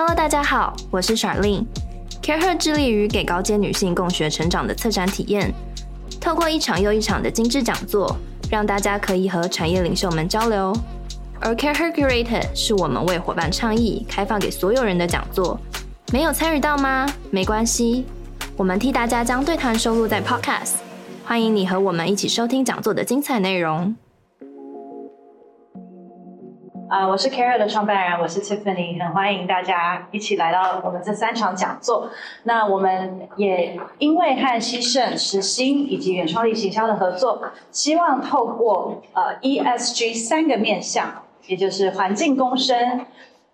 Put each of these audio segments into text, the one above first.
Hello，大家好，我是 Charlene。CareHer 致力于给高阶女性共学成长的策展体验，透过一场又一场的精致讲座，让大家可以和产业领袖们交流。而 CareHer Curated 是我们为伙伴倡议、开放给所有人的讲座。没有参与到吗？没关系，我们替大家将对谈收录在 Podcast。欢迎你和我们一起收听讲座的精彩内容。啊我是 CareHer 的创办人，我是 Tiffany，很欢迎大家一起来到我们这三场讲座。那我们也因为和希盛、实心以及原创力行销的合作，希望透过呃 ESG 三个面向，也就是环境共生、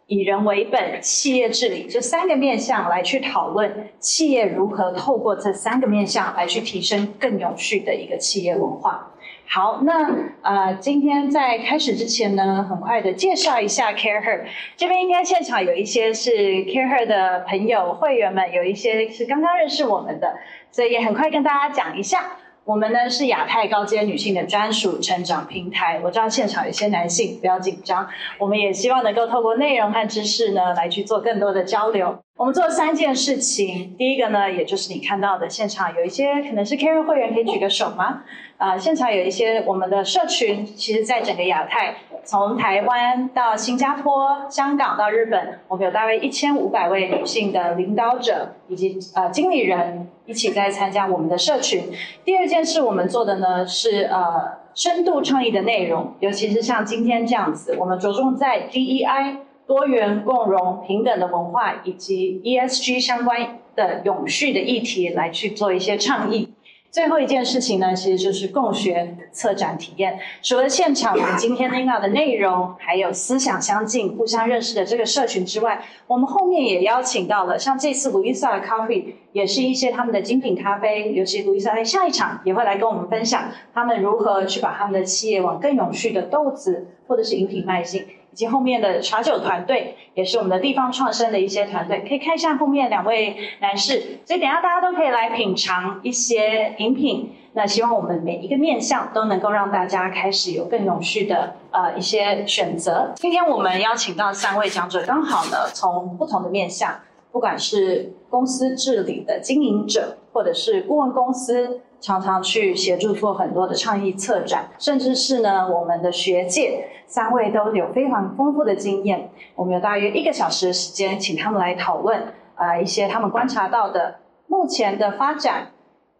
以人为本、企业治理这三个面向来去讨论企业如何透过这三个面向来去提升更永续的一个企业文化。好，那呃，今天在开始之前呢，很快的介绍一下 CareHer。这边应该现场有一些是 CareHer 的朋友会员们，有一些是刚刚认识我们的，所以也很快跟大家讲一下，我们呢是亚太高阶女性的专属成长平台。我知道现场有些男性，不要紧张，我们也希望能够透过内容和知识呢，来去做更多的交流。我们做三件事情，第一个呢，也就是你看到的现场有一些可能是 Karen 会员，可以举个手吗？啊、现场有一些我们的社群，其实在整个亚太，从台湾到新加坡、香港到日本，我们有大约一千五百位女性的领导者以及呃经理人一起在参加我们的社群。第二件事我们做的呢是呃深度创意的内容，尤其是像今天这样子，我们着重在 DEI 多元共融平等的文化以及 ESG 相关的永续的议题来去做一些倡议。最后一件事情呢，其实就是共学策展体验。除了现场我们今天听到的内容，还有思想相近、互相认识的这个社群之外，我们后面也邀请到了像这次 l u i s a 的 Coffee，也是一些他们的精品咖啡。尤其 l u i s a 在下一场也会来跟我们分享，他们如何去把他们的企业往更永续的豆子或者是饮品迈进。以及后面的茶酒团队也是我们的地方创生的一些团队，可以看一下后面两位男士。所以等下大家都可以来品尝一些饮品。那希望我们每一个面向都能够让大家开始有更永续的呃一些选择。今天我们邀请到三位讲者，刚好呢从不同的面向，不管是公司治理的经营者，或者是顾问公司。常常去协助做很多的倡议策展，甚至是呢，我们的学界三位都有非常丰富的经验。我们有大约一个小时的时间，请他们来讨论啊、呃、一些他们观察到的目前的发展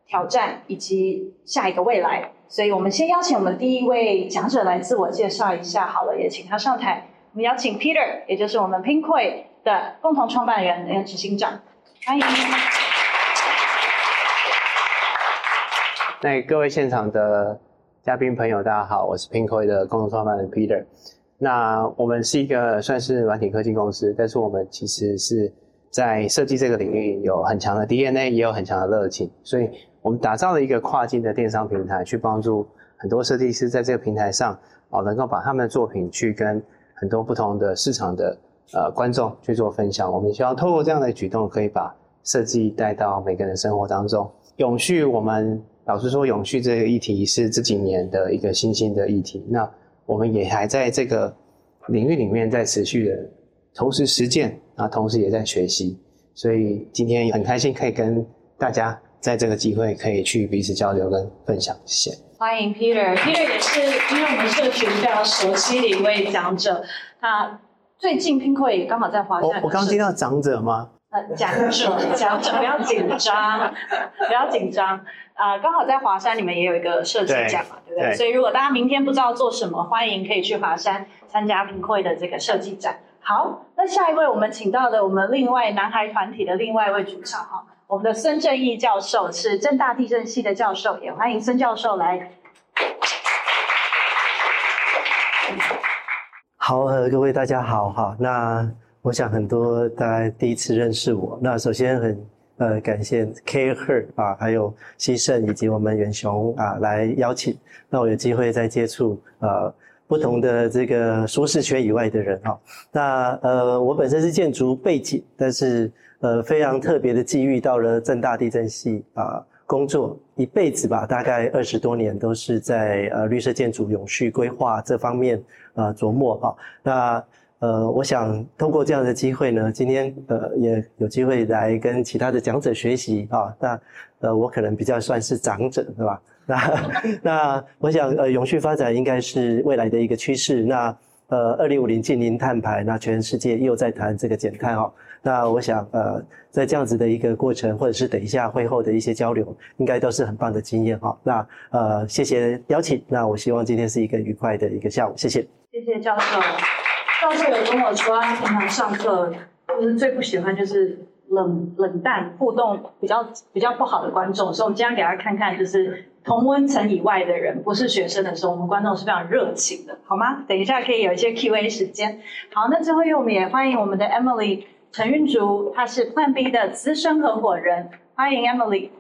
挑战以及下一个未来。所以我们先邀请我们第一位讲者来自我介绍一下好了，也请他上台。我们邀请 Peter，也就是我们 Pinkoi 的共同创办人执行长，欢迎。那各位现场的嘉宾朋友，大家好，我是 Pinkoi 的共同创办人 Peter。那我们是一个算是软体科技公司，但是我们其实是在设计这个领域有很强的 DNA，也有很强的热情，所以我们打造了一个跨境的电商平台，去帮助很多设计师在这个平台上哦，能够把他们的作品去跟很多不同的市场的呃观众去做分享。我们希望透过这样的举动，可以把设计带到每个人生活当中。永续，我们。老实说，永续这个议题是这几年的一个新兴的议题。那我们也还在这个领域里面在持续的同时实践，啊，同时也在学习。所以今天很开心可以跟大家在这个机会可以去彼此交流跟分享。谢谢。欢迎 Peter，Peter Peter 也是因为我们社群非常熟悉的一位讲者。他最近 Pinkoi 也刚好在华夏。我我刚听到长者吗？呃，讲者，讲者，不要紧张，不要紧张。啊、呃，刚好在华山，你们也有一个设计展嘛，对，对不对？对，所以如果大家明天不知道做什么，欢迎可以去华山参加 Pinkoi 的这个设计展。好，那下一位我们请到的我们另外男孩团体的另外一位主唱哈，我们的孙正义教授是正大地震系的教授，也欢迎孙教授来。好，呃，各位大家好哈，那。我想很多大家第一次认识我，那首先很 呃感谢 CareHer 啊，还有希盛以及我们远雄啊来邀请，那我有机会再接触呃不同的这个舒适圈以外的人哈。那呃我本身是建筑背景，但是呃非常特别的机遇到了正大地震系啊工作一辈子吧，大概二十多年都是在呃绿色建筑永续规划这方面呃琢磨哈。那呃，我想通过这样的机会呢，今天呃也有机会来跟其他的讲者学习啊。那呃，我可能比较算是长者，是吧？那那我想呃，永续发展应该是未来的一个趋势。那呃，二零五零净零碳排，那全世界又在谈这个减碳哦。那我想呃，在这样子的一个过程，或者是等一下会后的一些交流，应该都是很棒的经验哈。那呃，谢谢邀请。那我希望今天是一个愉快的一个下午，谢谢。谢谢教授。教授有跟我说，他平常上课就是最不喜欢就是冷冷淡互动比较比较不好的观众，所以我们今天给他看看，就是同温层以外的人，不是学生的时候，我们观众是非常热情的，好吗？等一下可以有一些 Q&A 时间。好，那最后我们也欢迎我们的 Emily 陈韵竹，她是 Plan B 的资深合伙人，欢迎 Emily。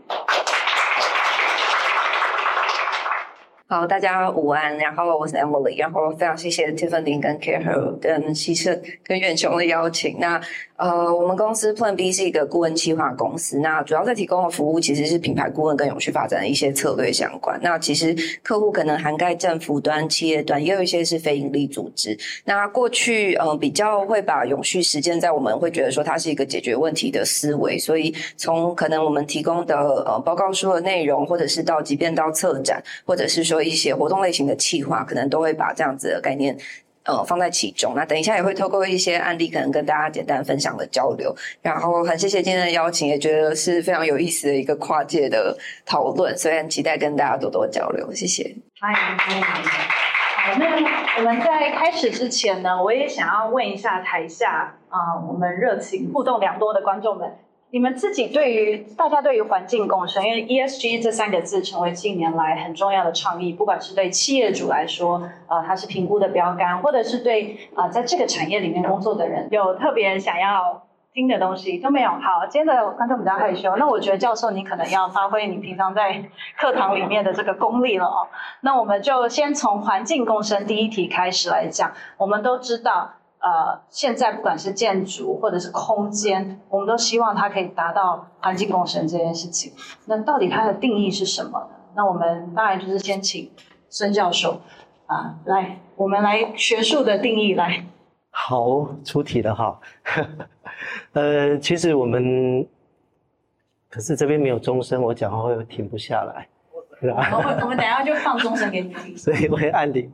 好，大家午安。然后我是 Emily，然后非常谢谢 Tiffany 跟 Care 跟希胜跟远雄的邀请。那呃，我们公司 Plan B 是一个顾问企划公司，那主要在提供的服务其实是品牌顾问跟永续发展的一些策略相关。那其实客户可能涵盖政府端、企业端，也有一些是非营利组织。那过去呃比较会把永续实践在我们会觉得说它是一个解决问题的思维，所以从可能我们提供的呃报告书的内容，或者是到即便到策展，或者是说一些活动类型的企划，可能都会把这样子的概念。呃，放在其中。那等一下也会透过一些案例，可能跟大家简单分享的交流。然后很谢谢今天的邀请，也觉得是非常有意思的一个跨界的讨论，所以很期待跟大家多多交流。谢谢。欢迎欢迎。好，那我们在开始之前呢，我也想要问一下台下啊、我们热情互动良多的观众们。你们自己对于大家对于环境共生，因为 ESG 这三个字成为近年来很重要的倡议，不管是对企业主来说，呃，它是评估的标杆，或者是对啊、在这个产业里面工作的人有特别想要听的东西都没有。好，今天的观众比较害羞，那我觉得教授你可能要发挥你平常在课堂里面的这个功力了哦。那我们就先从环境共生第一题开始来讲，我们都知道。呃，现在不管是建筑或者是空间，我们都希望它可以达到环境共生这件事情。那到底它的定义是什么呢？那我们当然就是先请孙教授啊，来，我们来学术的定义来。好，出题了哈。呃，其实我们，可是这边没有钟声，我讲话会停不下来，我们我们等一下就放钟声给你听。所以我会按铃。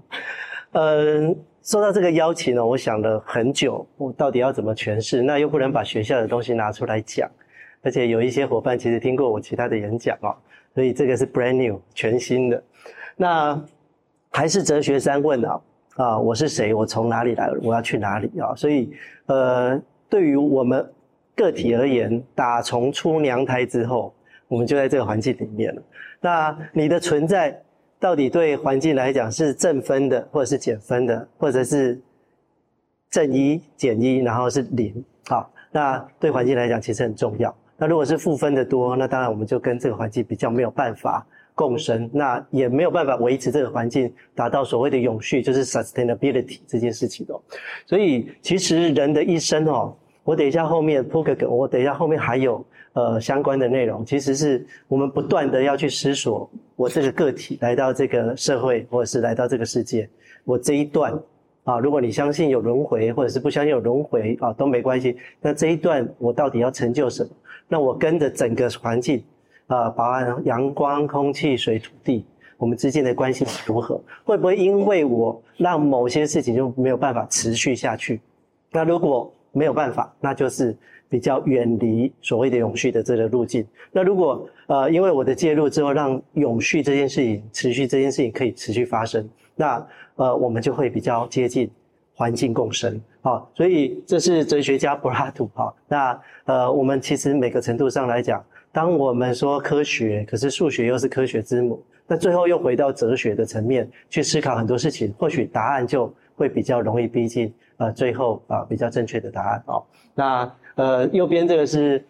嗯、呃。收到这个邀请呢，我想了很久，我到底要怎么诠释？那又不能把学校的东西拿出来讲，而且有一些伙伴其实听过我其他的演讲哦，所以这个是 brand new 全新的。那还是哲学三问啊啊，我是谁？我从哪里来？我要去哪里啊？所以呃，对于我们个体而言，打从出娘胎之后，我们就在这个环境里面了。那你的存在。到底对环境来讲是正分的，或者是减分的，或者是正一减一，然后是零。好，那对环境来讲其实很重要。那如果是负分的多，那当然我们就跟这个环境比较没有办法共生，那也没有办法维持这个环境达到所谓的永续，就是 sustainability 这件事情哦。所以其实人的一生哦，我等一下后面铺个梗，我等一下后面还有。呃，相关的内容其实是我们不断的要去思索，我这个个体来到这个社会，或者是来到这个世界，我这一段啊，如果你相信有轮回，或者是不相信有轮回啊，都没关系。那这一段我到底要成就什么？那我跟着整个环境啊，包含阳光、空气、水、土地，我们之间的关系如何？会不会因为我让某些事情就没有办法持续下去？那如果没有办法，那就是。比较远离所谓的永续的这个路径。那如果呃，因为我的介入之后，让永续这件事情持续，这件事情可以持续发生，那呃，我们就会比较接近环境共生。好，所以这是哲学家柏拉图。哈，那呃，我们其实每个程度上来讲，当我们说科学，可是数学又是科学之母，那最后又回到哲学的层面去思考很多事情，或许答案就会比较容易逼近呃，最后啊、比较正确的答案。哦，那。呃，右边这个是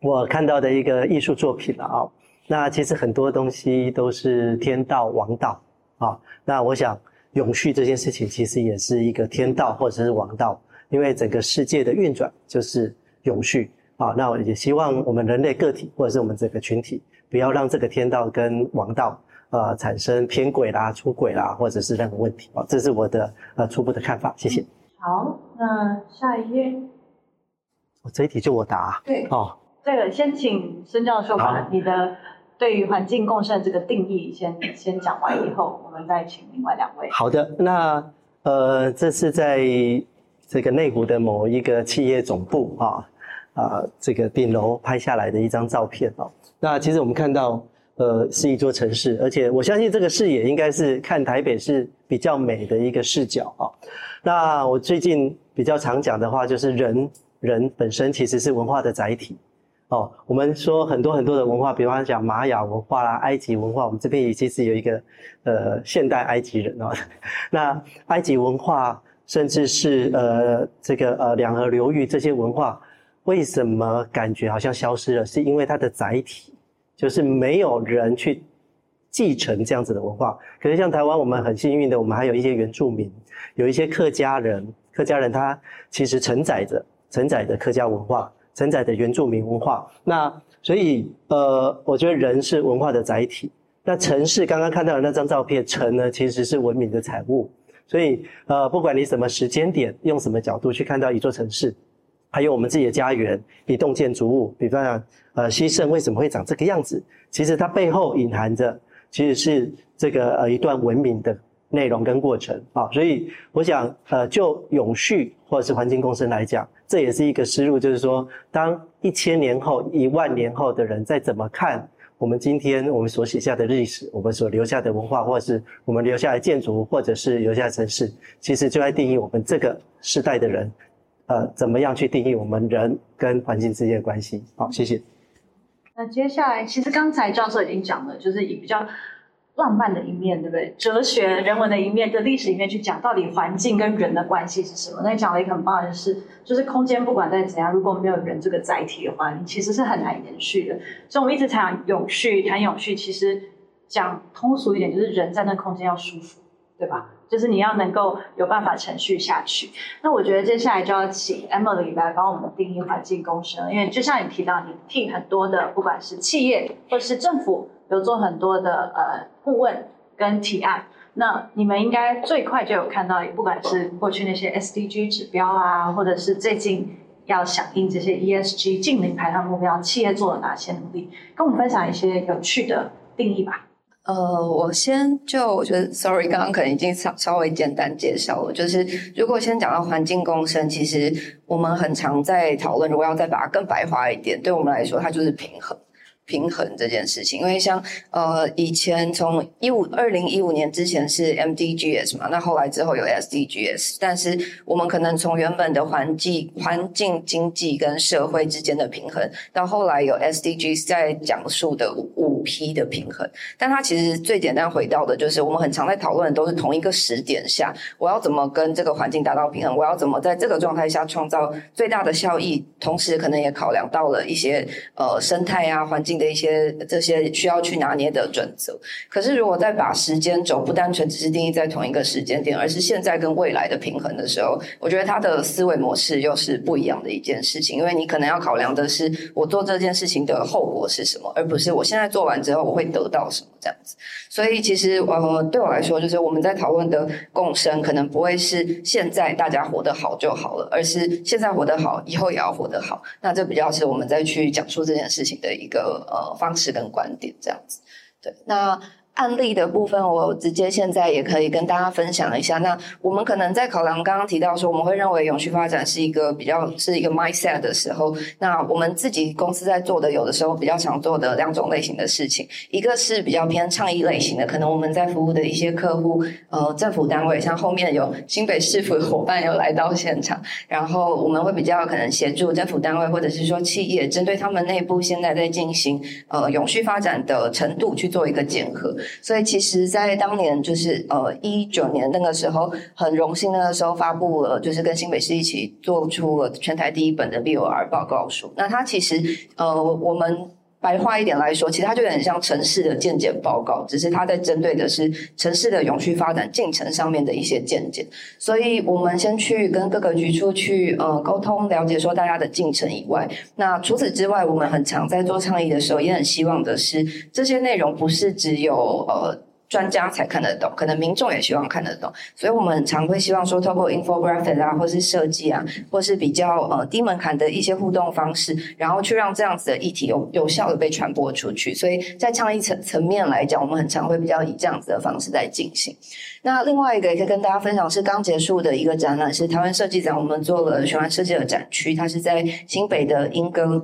我看到的一个艺术作品了啊。那其实很多东西都是天道王道啊。那我想永续这件事情其实也是一个天道或者是王道，因为整个世界的运转就是永续啊。那我也希望我们人类个体或者是我们整个群体，不要让这个天道跟王道呃产生偏轨啦、出轨啦，或者是任何问题啊。这是我的呃初步的看法。谢谢。好，那下一页，这一题就我答。对，哦，这个先请孙教授把你的对于环境共生这个定义先先讲完以后，我们再请另外两位。好的，那呃，这是在这个内湖的某一个企业总部啊啊，这个顶楼拍下来的一张照片哦。那其实我们看到。呃，是一座城市，而且我相信这个视野应该是看台北是比较美的一个视角啊。那我最近比较常讲的话，就是人人本身其实是文化的载体哦。我们说很多很多的文化，比方讲玛雅文化啦、埃及文化，我们这边也其实有一个呃现代埃及人哦。那埃及文化，甚至是呃这个呃两河流域这些文化，为什么感觉好像消失了？是因为它的载体。就是没有人去继承这样子的文化，可是像台湾，我们很幸运的，我们还有一些原住民，有一些客家人，客家人他其实承载着承载的客家文化，承载的原住民文化。那所以呃，我觉得人是文化的载体。那城市刚刚看到的那张照片，城呢其实是文明的产物。所以呃，不管你什么时间点，用什么角度去看到一座城市。还有我们自己的家园，一栋建筑物，比方讲，呃，西胜为什么会长这个样子？其实它背后隐含着，其实是这个呃一段文明的内容跟过程啊。所以我想，呃，就永续或者是环境共生来讲，这也是一个思路，就是说，当一千年后、一万年后的人再怎么看我们今天我们所写下的历史，我们所留下的文化，或是我们留下的建筑，或者是留下的城市，其实就在定义我们这个时代的人。呃，怎么样去定义我们人跟环境之间的关系？好，谢谢。那接下来，其实刚才教授已经讲了，就是以比较浪漫的一面，对不对？哲学、人文的一面，跟历史一面去讲，到底环境跟人的关系是什么？那讲了一个很棒的是，就是空间不管再怎样，如果没有人这个载体的话，你其实是很难延续的。所以我们一直谈永续，谈永续，其实讲通俗一点，就是人在那空间要舒服，对吧？就是你要能够有办法承续下去。那我觉得接下来就要请 Emily 来帮我们定义环境共生，因为就像你提到，你替很多的不管是企业或是政府有做很多的呃顾问跟提案。那你们应该最快就有看到，不管是过去那些 SDG 指标啊，或者是最近要响应这些 ESG 近零排放目标，企业做了哪些努力？跟我们分享一些有趣的定义吧。呃，我先就我觉得，sorry，刚刚可能已经稍稍微简单介绍了。就是如果先讲到环境共生，其实我们很常在讨论，如果要再把它更白话一点，对我们来说，它就是平衡。平衡这件事情，因为像呃以前从一五二零一五年之前是 MDGs 嘛，那后来之后有 SDGs，但是我们可能从原本的环境、环境、经济跟社会之间的平衡，到后来有 SDGs 在讲述的五 P 的平衡，但它其实最简单回到的就是我们很常在讨论的都是同一个时点下，我要怎么跟这个环境达到平衡，我要怎么在这个状态下创造最大的效益，同时可能也考量到了一些呃生态啊环境。的一些这些需要去拿捏的准则，可是如果再把时间轴不单纯只是定义在同一个时间点，而是现在跟未来的平衡的时候，我觉得他的思维模式又是不一样的一件事情。因为你可能要考量的是我做这件事情的后果是什么，而不是我现在做完之后我会得到什么这样子。所以其实呃，对我来说，就是我们在讨论的共生，可能不会是现在大家活得好就好了，而是现在活得好，以后也要活得好。那这比较是我们再去讲述这件事情的一个。呃，方式跟观点这样子，对，那。案例的部分，我直接现在也可以跟大家分享一下。那我们可能在考量刚刚提到说，我们会认为永续发展是一个比较是一个 mindset 的时候，那我们自己公司在做的，有的时候比较常做的两种类型的事情，一个是比较偏倡议类型的，可能我们在服务的一些客户，呃，政府单位，像后面有新北市府的伙伴有来到现场，然后我们会比较可能协助政府单位或者是说企业，针对他们内部现在在进行呃永续发展的程度去做一个检核。所以其实，在当年就是呃一九年那个时候，很荣幸那个时候发布了，就是跟新北市一起做出了全台第一本的 BOR 报告书。那它其实呃我们。白话一点来说，其实它就有点像城市的见解报告，只是它在针对的是城市的永续发展进程上面的一些见解。所以我们先去跟各个局处去呃沟通，了解说大家的进程以外，那除此之外，我们很常在做倡议的时候，也很希望的是这些内容不是只有呃。专家才看得懂，可能民众也希望看得懂，所以我们常会希望说，透过 infographic 啊，或是设计啊，或是比较呃低门槛的一些互动方式，然后去让这样子的议题有有效的被传播出去。所以在倡议层层面来讲，我们很常会比较以这样子的方式在进行。那另外一个也可以跟大家分享是刚结束的一个展览，是台湾设计展，我们做了循环设计的展区，它是在新北的莺歌。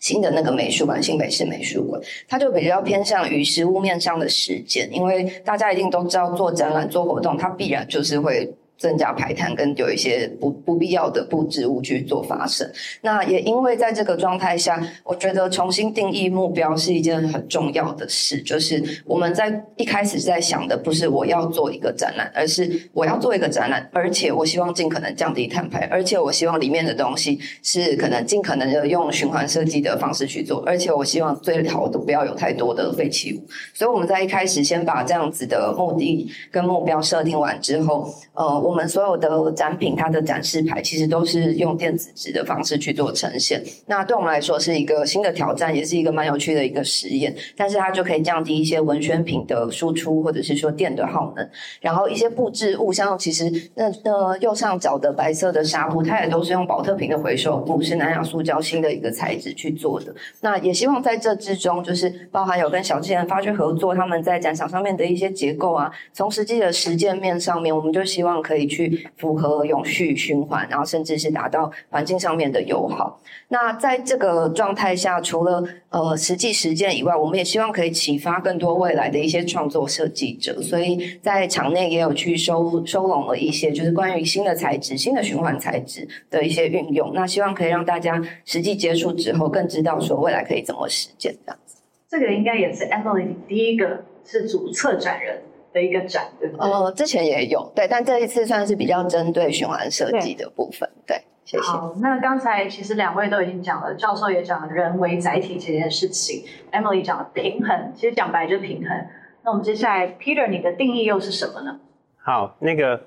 新的那个美术馆，新北市美术馆，它就比较偏向于实物面上的实践，因为大家一定都知道，做展览、做活动，它必然就是会。增加排碳跟有一些不不必要的布置物去做发生，那也因为在这个状态下，我觉得重新定义目标是一件很重要的事。就是我们在一开始在想的不是我要做一个展览，而是我要做一个展览，而且我希望尽可能降低碳排，而且我希望里面的东西是可能尽可能的用循环设计的方式去做，而且我希望最好都不要有太多的废弃物。所以我们在一开始先把这样子的目的跟目标设定完之后，呃。我们所有的展品，它的展示牌其实都是用电子纸的方式去做呈现。那对我们来说是一个新的挑战，也是一个蛮有趣的一个实验。但是它就可以降低一些文宣品的输出，或者是说电的耗能。然后一些布置物，像其实那那右上角的白色的纱布，它也都是用宝特瓶的回收布，是南亚塑胶新的一个材质去做的。那也希望在这之中，就是包含有跟小资研发去合作，他们在展场上面的一些结构啊，从实际的实践面上面，我们就希望可以。可以去符合永续循环，然后甚至是达到环境上面的友好。那在这个状态下，除了呃实际实践以外，我们也希望可以启发更多未来的一些创作设计者。所以在场内也有去收收拢了一些，就是关于新的材质、新的循环材质的一些运用。那希望可以让大家实际接触之后，更知道说未来可以怎么实践这样子。这个应该也是 Emily 第一个是主策展人。的一个展，对不对？呃，之前也有，对，但这一次算是比较针对循环设计的部分，对，对，谢谢。好，那刚才其实两位都已经讲了，教授也讲了人为载体这件事情，Emily 讲了平衡，其实讲白就是平衡。那我们接下来，Peter，你的定义又是什么呢？好，那个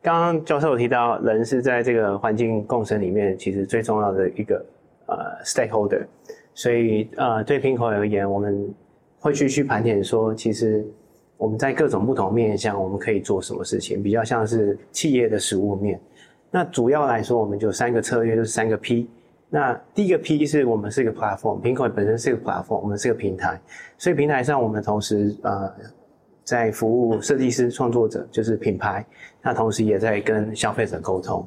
刚刚教授有提到，人是在这个环境共生里面，其实最重要的一个呃 stakeholder，所以呃对 Pinkoi 而言，我们会去去盘点说，其实。我们在各种不同面向，我们可以做什么事情？比较像是企业的实物面。那主要来说，我们就三个策略，就是三个 P。那第一个 P 是我们是一个 platform，Pinkoi 本身是一个 platform，我们是个平台。所以平台上，我们同时呃在服务设计师、创作者，就是品牌。那同时也在跟消费者沟通。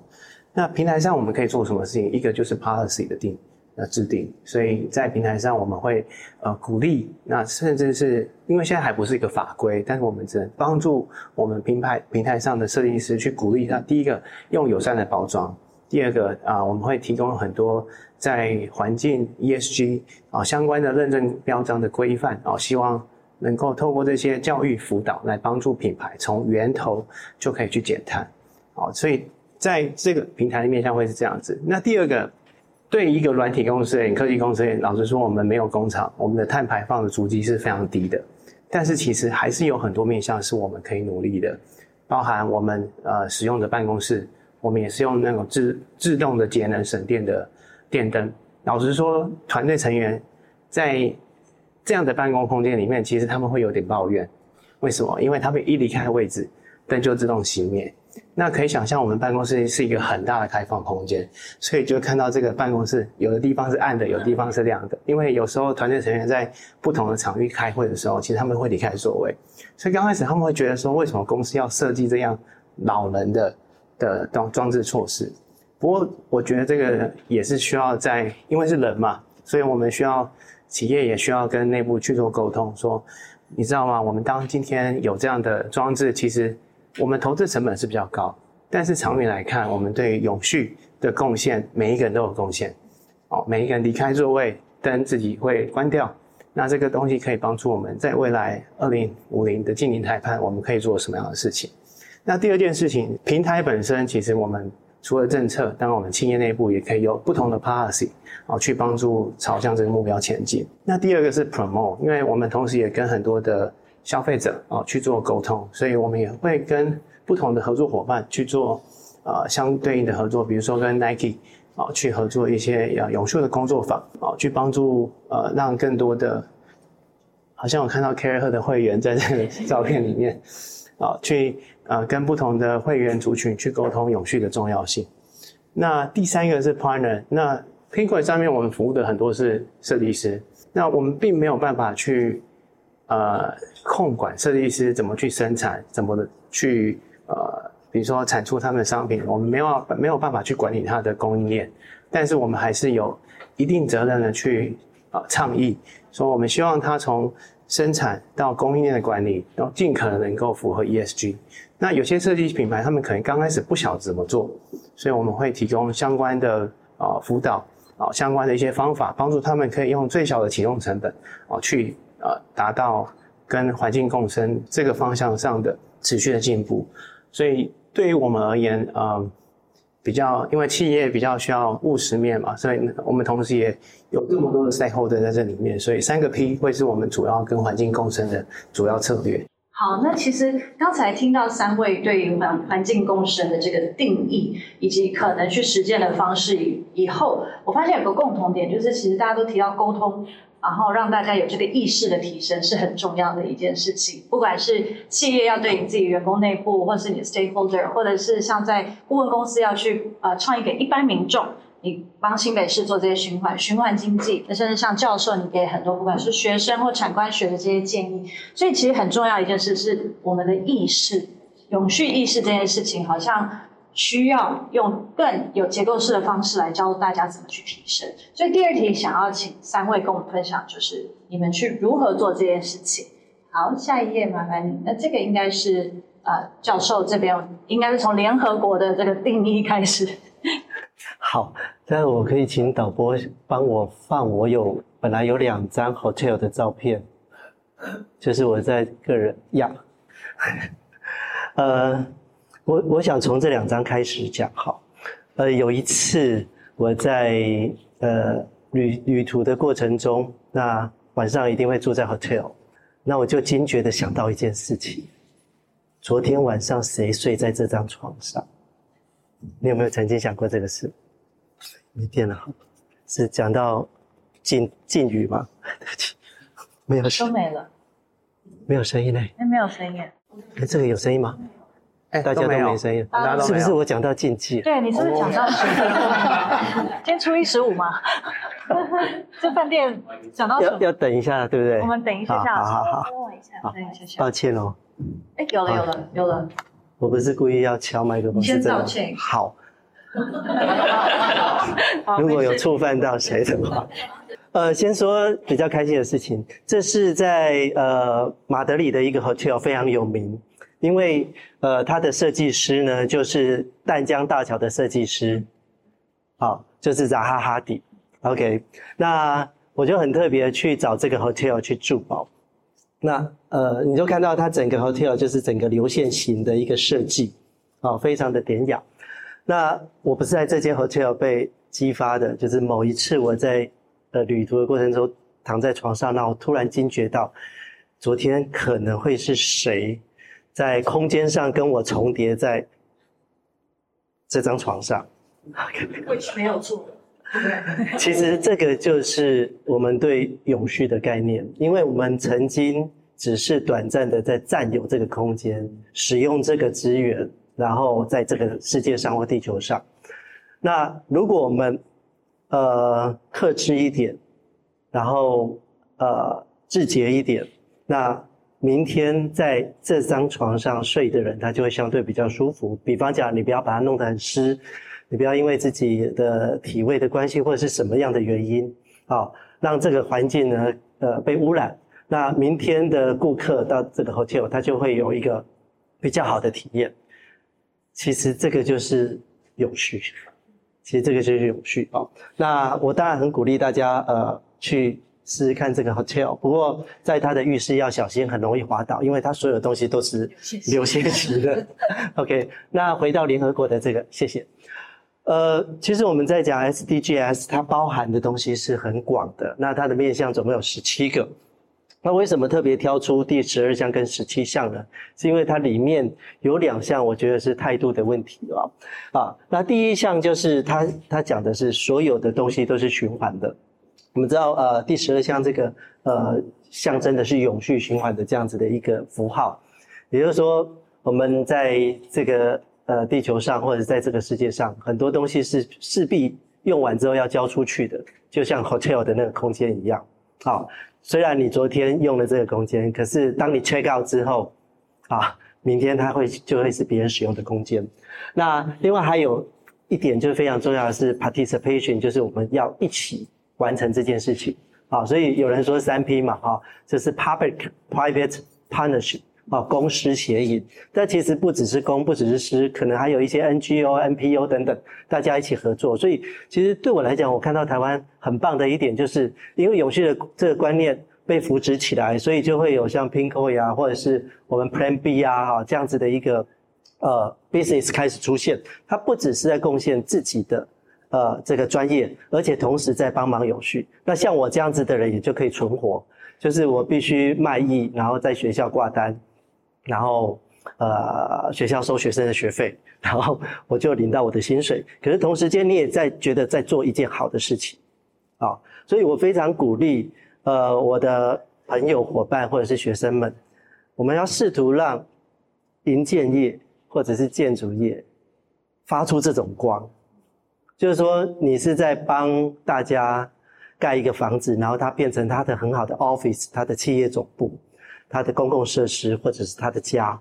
那平台上我们可以做什么事情？一个就是 policy 的定。呃，制定，所以在平台上我们会呃鼓励，那甚至是因为现在还不是一个法规，但是我们只能帮助我们平台平台上的设计师去鼓励他。第一个用友善的包装，第二个啊、我们会提供很多在环境 ESG 啊、相关的认证标章的规范啊、希望能够透过这些教育辅导来帮助品牌从源头就可以去减碳。好、呃，所以在这个平台的面向会是这样子。那第二个。对一个软体公司、科技公司，老实说，我们没有工厂，我们的碳排放的足迹是非常低的。但是其实还是有很多面向是我们可以努力的，包含我们呃使用的办公室，我们也是用那种自自动的节能省电的电灯。老实说，团队成员在这样的办公空间里面，其实他们会有点抱怨，为什么？因为他们一离开位置，灯就自动熄灭。那可以想象，我们办公室是一个很大的开放空间，所以就看到这个办公室有的地方是暗的，有的地方是亮的。因为有时候团队成员在不同的场域开会的时候，其实他们会离开座位，所以刚开始他们会觉得说，为什么公司要设计这样老人的的装装置措施？不过我觉得这个也是需要在，因为是人嘛，所以我们需要企业也需要跟内部去做沟通，说你知道吗？我们当今天有这样的装置，其实。我们投资成本是比较高，但是长远来看，我们对永续的贡献，每一个人都有贡献。哦，每一个人离开座位，灯自己会关掉。那这个东西可以帮助我们在未来二零五零的净零碳排，我们可以做什么样的事情？那第二件事情，平台本身其实我们除了政策，当然我们企业内部也可以有不同的 policy 啊，去帮助朝向这个目标前进。那第二个是 promote，因为我们同时也跟很多的。消费者啊去做沟通，所以我们也会跟不同的合作伙伴去做呃相对应的合作，比如说跟 Nike 啊去合作一些呃永续的工作坊啊，去帮助呃让更多的好像我看到 CARE 的会员在这个照片里面，啊，去呃跟不同的会员族群去沟通永续的重要性。那第三个是 partner，那 p i n k o 上面我们服务的很多是设计师，那我们并没有办法去呃控管设计师怎么去生产，怎么的去呃比如说产出他们的商品，我们没有没有办法去管理他的供应链，但是我们还是有一定责任的去啊、呃、倡议。说我们希望它从生产到供应链的管理，然后尽可能能够符合 ESG。那有些设计品牌，他们可能刚开始不晓得怎么做，所以我们会提供相关的啊辅导啊相关的一些方法，帮助他们可以用最小的启动成本啊去呃达到跟环境共生这个方向上的持续的进步。所以对于我们而言，呃。比较，因为企业比较需要务实面嘛，所以我们同时也有这么多的 stakeholder 在这里面，所以三个 P 会是我们主要跟环境共生的主要策略。好，那其实刚才听到三位对于环环境共生的这个定义，以及可能去实践的方式以以后，我发现有个共同点，就是其实大家都提到沟通。然后让大家有这个意识的提升是很重要的一件事情。不管是企业要对你自己员工内部，或是你的 stakeholder，或者是像在顾问公司要去呃创意给一般民众，你帮新北市做这些循环循环经济，那甚至像教授，你给很多不管是学生或产官学的这些建议。所以其实很重要一件事是我们的意识，永续意识这件事情好像。需要用更有结构式的方式来教大家怎么去提升。所以第二题想要请三位跟我们分享，就是你们去如何做这件事情。好，下一页麻烦你。那这个应该是呃教授这边应该是从联合国的这个定义开始。好，那我可以请导播帮我放我有本来有两张 hotel 的照片，就是我在个人呀 呃。我我想从这两章开始讲好，呃，有一次我在呃旅旅途的过程中，那晚上一定会住在 hotel，那我就惊觉的想到一件事情：昨天晚上谁睡在这张床上？你有没有曾经想过这个事？没电了，是讲到禁禁语吗？对不起，没有声，都没了，没有声音嘞？那没有声音，哎，这个有声音吗？哎，大家都没声音，是不是我讲到禁忌？对，你是不是讲到禁忌？今天初一十五嘛？这饭店讲到什么？要要等一下，对不对？我们等一下下，好好好，等一下下。抱歉哦。哎，有了有了有了。我不是故意要敲麦克风，你先道歉。好。如果有触犯到谁的话，呃，先说比较开心的事情，这是在呃马德里的一个 hotel 非常有名。因为呃，他的设计师呢，就是淡江大桥的设计师，好，就是扎哈哈迪。OK，那我就很特别去找这个 hotel 去住哦。那呃，你就看到它整个 hotel 就是整个流线型的一个设计，啊，非常的典雅。那我不是在这间 hotel 被激发的，就是某一次我在呃旅途的过程中躺在床上，那我突然惊觉到，昨天可能会是谁。在空间上跟我重叠在这张床上，which 没有错。其实这个就是我们对永续的概念，因为我们曾经只是短暂的在占有这个空间，使用这个资源，然后在这个世界上或地球上。那如果我们呃克制一点，然后呃自节一点，那。明天在这张床上睡的人，他就会相对比较舒服。比方讲，你不要把它弄得很湿，你不要因为自己的体位的关系或者是什么样的原因，啊，让这个环境呢，呃，被污染。那明天的顾客到这个 hotel，他就会有一个比较好的体验。其实这个就是有序，其实这个就是有序啊。那我当然很鼓励大家，呃，去。试试看这个 hotel，不过在它的浴室要小心，很容易滑倒，因为它所有东西都是流线型的。OK，那回到联合国的这个，谢谢。呃，其实我们在讲 SDGs，它包含的东西是很广的。那它的面向总共有十七个。那为什么特别挑出第十二项跟十七项呢？是因为它里面有两项，我觉得是态度的问题啊。啊，那第一项就是它它讲的是所有的东西都是循环的。我们知道，呃，第十二项这个呃象征的是永续循环的这样子的一个符号，也就是说，我们在这个呃地球上或者在这个世界上，很多东西是势必用完之后要交出去的，就像 hotel 的那个空间一样。好，虽然你昨天用了这个空间，可是当你 check out 之后，啊，明天它会就会是别人使用的空间。那另外还有一点就是非常重要的是 participation，就是我们要一起。完成这件事情，啊，所以有人说三 P 嘛，啊，这是 public private partnership，啊，公私协议。但其实不只是公，不只是私，可能还有一些 NGO、NPO 等等，大家一起合作。所以其实对我来讲，我看到台湾很棒的一点，就是因为永续的这个观念被扶植起来，所以就会有像 Pinko 呀啊，或者是我们 Plan B 啊，哈，这样子的一个呃 business 开始出现。它不只是在贡献自己的。呃，这个专业，而且同时在帮忙永续。那像我这样子的人，也就可以存活。就是我必须卖艺，然后在学校挂单，然后呃，学校收学生的学费，然后我就领到我的薪水。可是同时间，你也在觉得在做一件好的事情，啊、所以我非常鼓励呃我的朋友伙伴或者是学生们，我们要试图让营建业或者是建筑业发出这种光。就是说，你是在帮大家盖一个房子，然后它变成它的很好的 office，它的企业总部，它的公共设施，或者是它的家。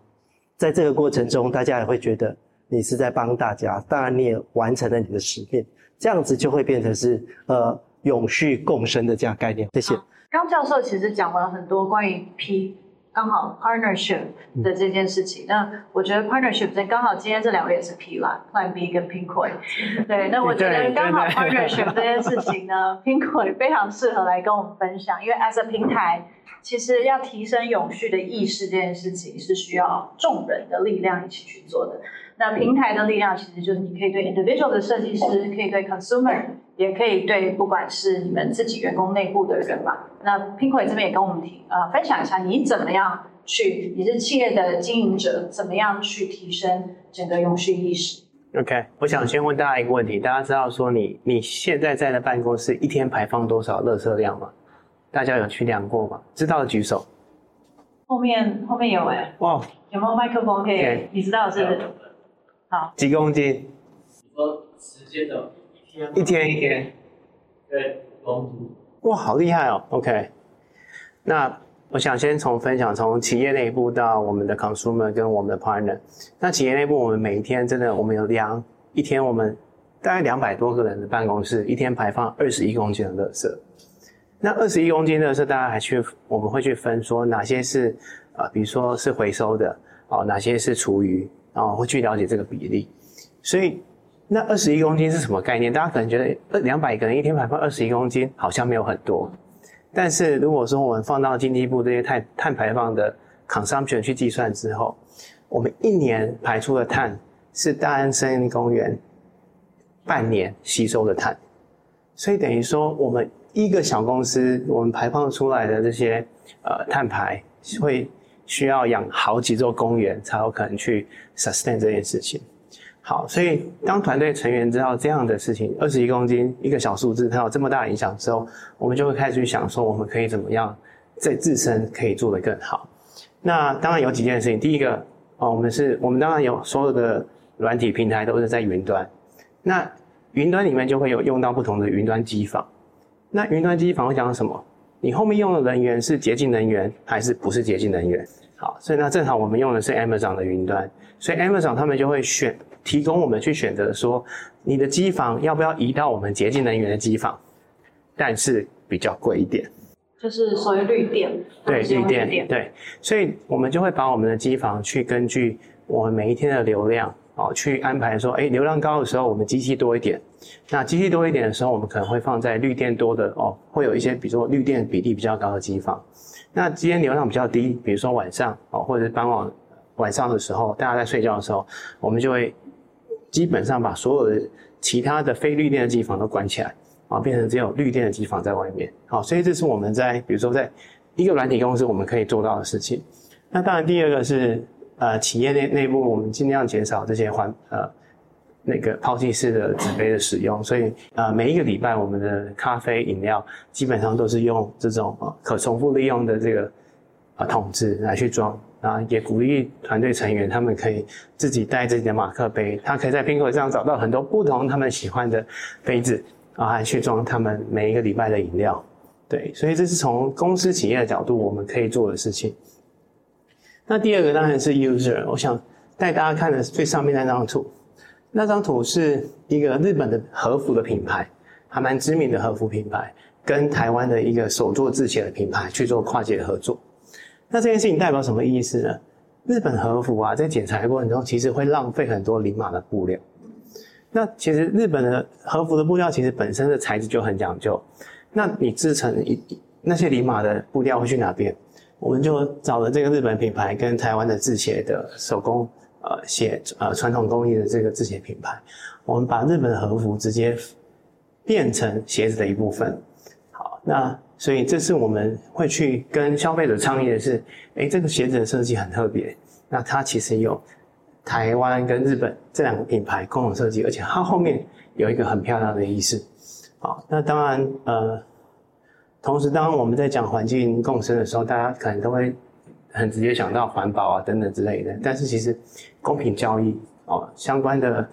在这个过程中，大家也会觉得你是在帮大家，当然你也完成了你的使命，这样子就会变成是呃永续共生的这样概念。谢谢。刚教授其实讲了很多关于 P。刚好 partnership 的这件事情，嗯、那我觉得 partnership 这刚好今天这两位也是 P 啦，Plan B 跟 Pinkoi。对，那我觉得刚好 partnership 这件事情呢，Pinkoi 非常适合来跟我们分享，因为 as a 平台，其实要提升永续的意识这件事情是需要众人的力量一起去做的。那平台的力量其实就是你可以对 individual 的设计师，可以对 consumer。也可以对，不管是你们自己员工内部的人嘛，那 Pinkoi 这边也跟我们提呃分享一下，你怎么样去，你是企业的经营者，怎么样去提升整个永续意识？OK，我想先问大家一个问题，大家知道说你你现在在的办公室一天排放多少垃圾量吗？大家有去量过吗？知道的举手。后面后面有哎、欸，哇，有没有麦克风可以？Okay. 你知道是不是？好，几公斤？你说时间的。一天一天一天，对，公斤哇，好厉害哦。OK，那我想先从分享从企业内部到我们的 consumer 跟我们的 partner。那企业内部，我们每一天真的，我们有量一天，我们大概两百多个人的办公室，一天排放二十一公斤的垃圾。那二十一公斤的垃圾，大家还去，我们会去分说哪些是呃，比如说是回收的哦，哪些是厨余，然后会去了解这个比例，所以。那二十一公斤是什么概念？大家可能觉得二两百个人一天排放二十一公斤好像没有很多，但是如果说我们放到经济部这些碳碳排放的 consumption 去计算之后，我们一年排出的碳是大安森林公园半年吸收的碳，所以等于说我们一个小公司我们排放出来的这些呃碳排会需要养好几座公园才有可能去 sustain 这件事情。好，所以当团队成员知道这样的事情，二十一公斤一个小数字，它有这么大影响之后，我们就会开始去想说，我们可以怎么样在自身可以做得更好。那当然有几件事情，第一个哦，我们是，我们当然有所有的软体平台都是在云端，那云端里面就会有用到不同的云端机房。那云端机房会讲什么？你后面用的能源是洁净能源还是不是洁净能源？好，所以那正好我们用的是 Amazon 的云端，所以 Amazon 他们就会选。提供我们去选择说，你的机房要不要移到我们洁净能源的机房，但是比较贵一点，就是所谓绿电，对绿电，对，所以我们就会把我们的机房去根据我们每一天的流量哦，去安排说，诶，流量高的时候我们机器多一点，那机器多一点的时候，我们可能会放在绿电多的哦，会有一些比如说绿电比例比较高的机房，那今天流量比较低，比如说晚上哦，或者是傍晚晚上的时候，大家在睡觉的时候，我们就会。基本上把所有的其他的非绿电的机房都关起来，啊，变成只有绿电的机房在外面。好，所以这是我们在比如说在一个软体公司我们可以做到的事情。那当然第二个是呃企业内内部我们尽量减少这些环呃那个抛弃式的纸杯的使用，所以呃每一个礼拜我们的咖啡饮料基本上都是用这种呃可重复利用的这个呃桶子来去装。啊，也鼓励团队成员，他们可以自己带自己的马克杯，他可以在拼口上找到很多不同他们喜欢的杯子，啊，来去装他们每一个礼拜的饮料。对，所以这是从公司企业的角度我们可以做的事情。那第二个当然是 user，我想带大家看的是最上面那张图，那张图是一个日本的和服的品牌，还蛮知名的和服品牌，跟台湾的一个手作制鞋的品牌去做跨界合作。那这件事情代表什么意思呢？日本和服啊，在剪裁的过程中，其实会浪费很多零码的布料。那其实日本的和服的布料，其实本身的材质就很讲究。那你制成一那些零码的布料会去哪边？我们就找了这个日本品牌跟台湾的制鞋的手工呃鞋呃传统工艺的这个制鞋品牌，我们把日本的和服直接变成鞋子的一部分。好，那。所以这是我们会去跟消费者倡议的是，诶，这个鞋子的设计很特别，那它其实有台湾跟日本这两个品牌共同设计，而且它后面有一个很漂亮的意思。好，那当然，呃，同时当我们在讲环境共生的时候，大家可能都会很直接想到环保啊等等之类的，但是其实公平交易哦相关的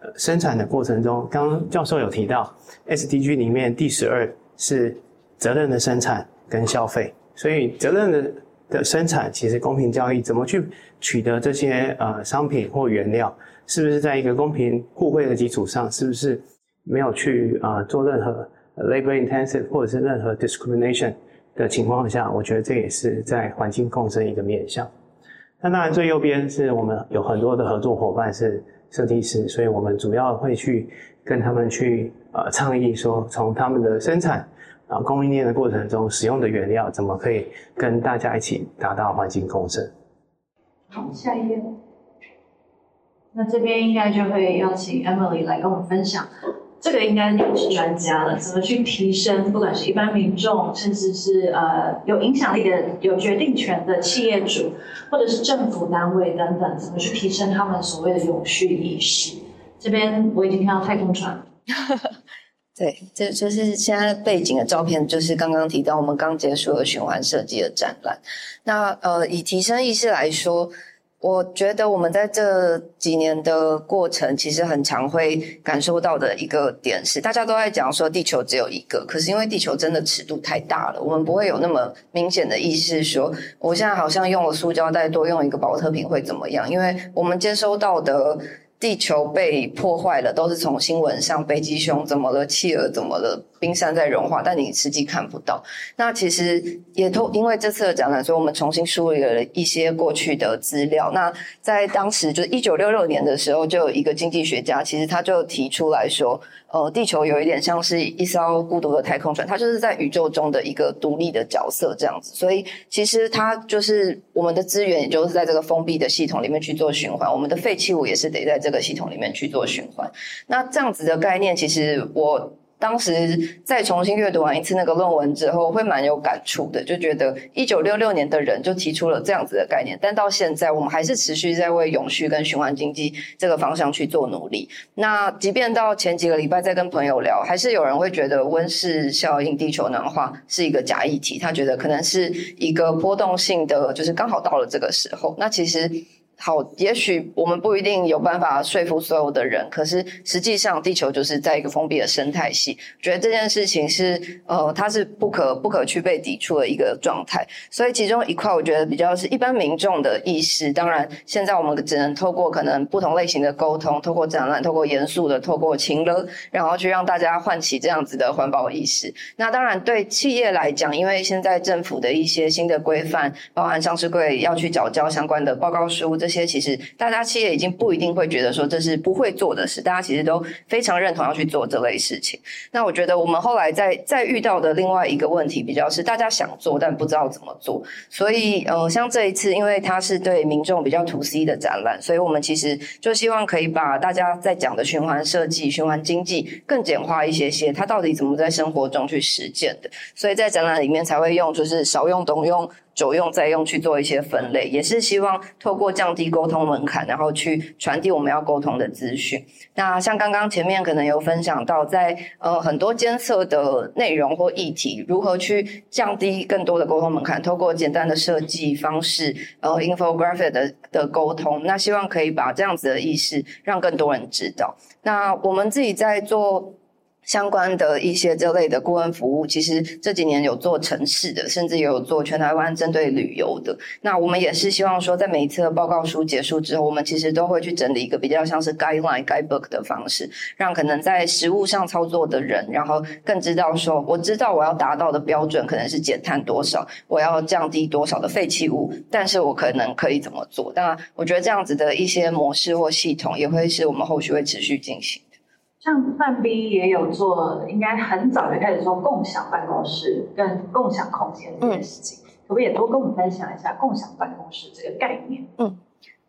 呃生产的过程中，刚刚教授有提到 SDG 里面第十二是。责任的生产跟消费，所以责任的的生产其实公平交易，怎么去取得这些呃商品或原料，是不是在一个公平互惠的基础上，是不是没有去啊、呃、做任何 labor intensive 或者是任何 discrimination 的情况下，我觉得这也是在环境共生一个面向。那当然最右边是我们有很多的合作伙伴是设计师，所以我们主要会去跟他们去呃倡议说，从他们的生产。啊，供应链的过程中使用的原料怎么可以跟大家一起达到环境共生？好，下一页。那这边应该就会邀请 Emily 来跟我们分享，这个应该你是专家了，怎么去提升，不管是一般民众，甚至是呃有影响力的、有决定权的企业主，或者是政府单位等等，怎么去提升他们所谓的永续意识？这边我已经听到太空船。对，这就是现在背景的照片，就是刚刚提到我们刚结束了循环设计的展览。那呃，以提升意识来说，我觉得我们在这几年的过程，其实很常会感受到的一个点是，大家都在讲说地球只有一个，可是因为地球真的尺度太大了，我们不会有那么明显的意识说，我现在好像用了塑胶袋，多用一个保特瓶会怎么样？因为我们接收到的。地球被破坏了，都是从新闻上，北极熊怎么了，企鹅怎么了，冰山在融化，但你实际看不到。那其实也都因为这次的展览，所以我们重新梳理了一些过去的资料。那在当时，就是一九六六年的时候，就有一个经济学家，其实他就提出来说。呃，地球有一点像是一艘孤独的太空船，它就是在宇宙中的一个独立的角色这样子。所以其实它就是我们的资源，也就是在这个封闭的系统里面去做循环，我们的废弃物也是得在这个系统里面去做循环。那这样子的概念，其实我。当时再重新阅读完一次那个论文之后，会蛮有感触的，就觉得一九六六年的人就提出了这样子的概念，但到现在我们还是持续在为永续跟循环经济这个方向去做努力。那即便到前几个礼拜在跟朋友聊，还是有人会觉得温室效应、地球暖化是一个假议题，他觉得可能是一个波动性的，就是刚好到了这个时候。那其实。好，也许我们不一定有办法说服所有的人，可是实际上地球就是在一个封闭的生态系，觉得这件事情是呃，它是不可不可去被抵触的一个状态。所以其中一块，我觉得比较是一般民众的意识。当然，现在我们只能透过可能不同类型的沟通，透过展览，透过严肃的，透过情勒，然后去让大家唤起这样子的环保意识。那当然，对企业来讲，因为现在政府的一些新的规范，包含上市柜要去缴交相关的报告书。这这些其实大家企业已经不一定会觉得说这是不会做的事，大家其实都非常认同要去做这类事情。那我觉得我们后来在在遇到的另外一个问题，比较是大家想做但不知道怎么做。所以呃，像这一次，因为它是对民众比较 to C 的展览，所以我们其实就希望可以把大家在讲的循环设计、循环经济更简化一些些，它到底怎么在生活中去实践的。所以在展览里面才会用就是少用、懂用。久用再用去做一些分类，也是希望透过降低沟通门槛，然后去传递我们要沟通的资讯。那像刚刚前面可能有分享到在，呃很多监测的内容或议题，如何去降低更多的沟通门槛，透过简单的设计方式，呃，infographic 的的沟通，那希望可以把这样子的意识让更多人知道。那我们自己在做。相关的一些这类的顾问服务，其实这几年有做城市的，甚至也有做全台湾针对旅游的。那我们也是希望说，在每一次的报告书结束之后，我们其实都会去整理一个比较像是 guideline guidebook 的方式，让可能在实务上操作的人，然后更知道说，我知道我要达到的标准可能是减碳多少，我要降低多少的废弃物，但是我可能可以怎么做？当然，我觉得这样子的一些模式或系统，也会是我们后续会持续进行。像 Plan B 也有做，应该很早就开始做共享办公室跟共享空间这件事情，嗯、可不可以也多跟我们分享一下共享办公室这个概念？嗯。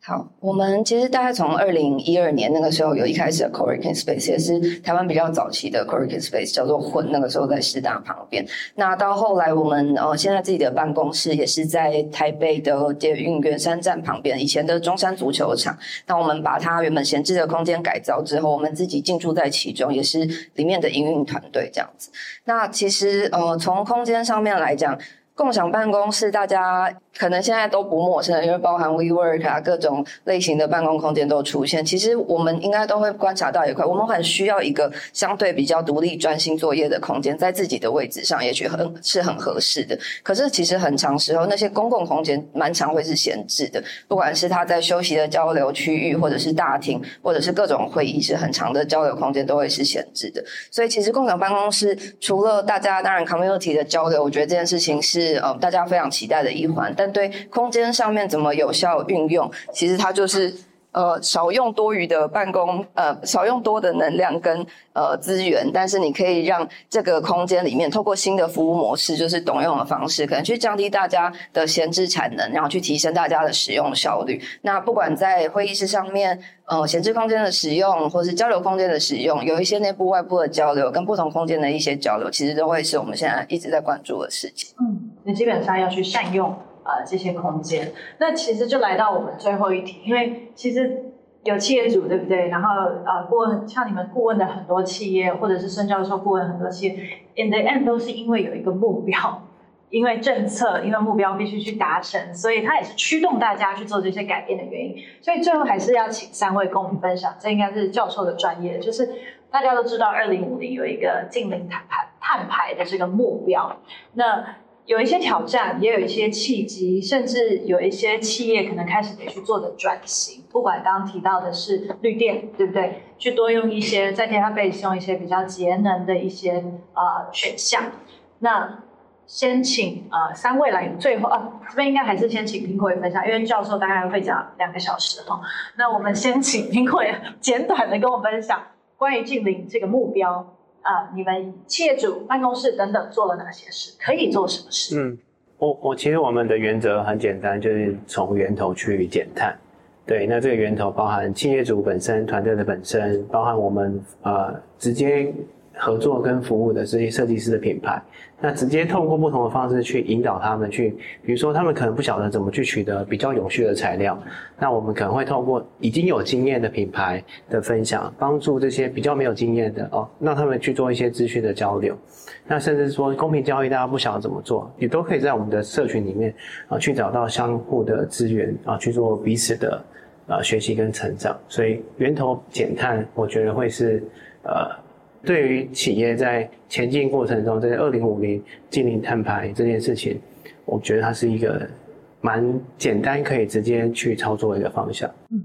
好，我们其实大概从二零一二年那个时候有一开始的 coworking space，也是台湾比较早期的 coworking space，叫做混。那个时候在师大旁边。那到后来我们呃现在自己的办公室也是在台北的捷运圆山站旁边，以前的中山足球场。那我们把它原本闲置的空间改造之后，我们自己进驻在其中，也是里面的营运团队这样子。那其实呃从空间上面来讲。共享办公室，大家可能现在都不陌生，因为包含 WeWork 啊，各种类型的办公空间都出现。其实我们应该都会观察到一块，我们很需要一个相对比较独立、专心作业的空间，在自己的位置上，也许很是很合适的。可是其实很长时候，那些公共空间蛮常会是闲置的，不管是他在休息的交流区域，或者是大厅，或者是各种会议室很长的交流空间，都会是闲置的。所以其实共享办公室除了大家当然 community 的交流，我觉得这件事情是。是呃，大家非常期待的一环，但对空间上面怎么有效运用，其实它就是呃少用多余的办公，呃少用多的能量跟呃资源，但是你可以让这个空间里面透过新的服务模式，就是懂用的方式，可能去降低大家的闲置产能，然后去提升大家的使用效率。那不管在会议室上面。呃，闲置空间的使用，或是交流空间的使用，有一些内部外部的交流，跟不同空间的一些交流，其实都会是我们现在一直在关注的事情。嗯，那基本上要去善用呃这些空间。那其实就来到我们最后一题，因为其实有企业主对不对？然后呃，顾问像你们顾问的很多企业，或者是孙教授顾问很多企业，in the end 都是因为有一个目标。因为政策，因为目标必须去达成，所以它也是驱动大家去做这些改变的原因。所以最后还是要请三位跟我们分享，这应该是教授的专业，就是大家都知道，二零五零有一个净零碳排碳排的这个目标。那有一些挑战，也有一些契机，甚至有一些企业可能开始得去做的转型。不管刚刚提到的是绿电，对不对？去多用一些在 database 用一些比较节能的一些呃选项。那先请呃三位来，最后啊这边应该还是先请苹果也分享，因为教授大概会讲两个小时哈。那我们先请苹果也简短的跟我分享关于净零这个目标啊、你们企业主办公室等等做了哪些事，可以做什么事？嗯，我我其实我们的原则很简单，就是从源头去减碳。对，那这个源头包含企业主本身、团队的本身，包含我们啊直接。合作跟服务的这些设计师的品牌，那直接透过不同的方式去引导他们去，比如说他们可能不晓得怎么去取得比较有序的材料，那我们可能会透过已经有经验的品牌的分享，帮助这些比较没有经验的哦，让他们去做一些资讯的交流。那甚至说公平交易，大家不晓得怎么做，也都可以在我们的社群里面啊去找到相互的资源啊去做彼此的啊学习跟成长。所以源头减碳，我觉得会是呃。对于企业在前进过程中，在二零五零净零碳排这件事情，我觉得它是一个蛮简单可以直接去操作的一个方向。嗯，